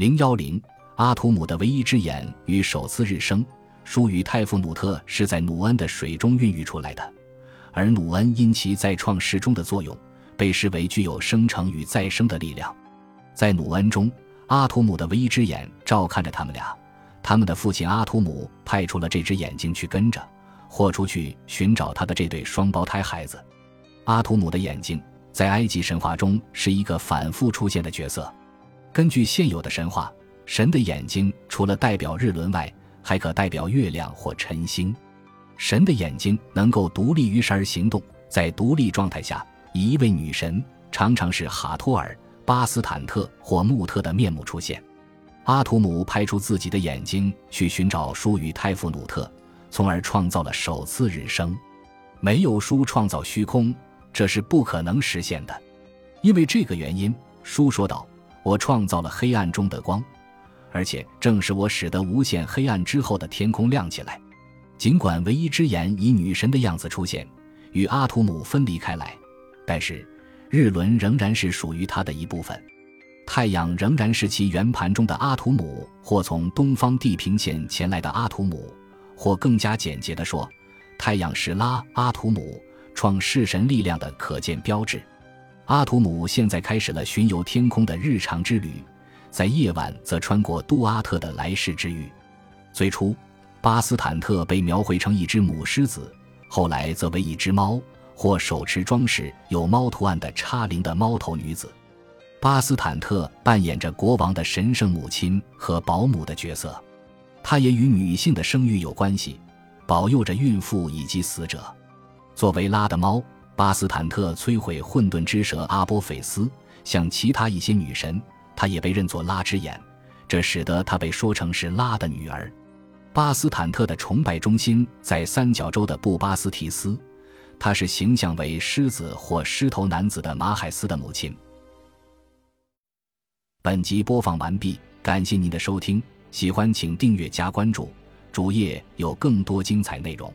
零幺零，阿图姆的唯一之眼与首次日升，疏与泰夫努特是在努恩的水中孕育出来的，而努恩因其在创世中的作用，被视为具有生成与再生的力量。在努恩中，阿图姆的唯一之眼照看着他们俩，他们的父亲阿图姆派出了这只眼睛去跟着豁出去寻找他的这对双胞胎孩子。阿图姆的眼睛在埃及神话中是一个反复出现的角色。根据现有的神话，神的眼睛除了代表日轮外，还可代表月亮或晨星。神的眼睛能够独立于神而行动，在独立状态下，以一位女神，常常是哈托尔、巴斯坦特或穆特的面目出现。阿图姆派出自己的眼睛去寻找书与泰夫努特，从而创造了首次日升。没有书创造虚空，这是不可能实现的。因为这个原因，书说道。我创造了黑暗中的光，而且正是我使得无限黑暗之后的天空亮起来。尽管唯一之眼以女神的样子出现，与阿图姆分离开来，但是日轮仍然是属于它的一部分。太阳仍然是其圆盘中的阿图姆，或从东方地平线前来的阿图姆，或更加简洁地说，太阳是拉阿图姆创世神力量的可见标志。阿图姆现在开始了巡游天空的日常之旅，在夜晚则穿过杜阿特的来世之域。最初，巴斯坦特被描绘成一只母狮子，后来则为一只猫，或手持装饰有猫图案的插铃的猫头女子。巴斯坦特扮演着国王的神圣母亲和保姆的角色，她也与女性的生育有关系，保佑着孕妇以及死者。作为拉的猫。巴斯坦特摧毁混沌之蛇阿波菲斯，像其他一些女神，她也被认作拉之眼，这使得她被说成是拉的女儿。巴斯坦特的崇拜中心在三角洲的布巴斯提斯，她是形象为狮子或狮头男子的马海斯的母亲。本集播放完毕，感谢您的收听，喜欢请订阅加关注，主页有更多精彩内容。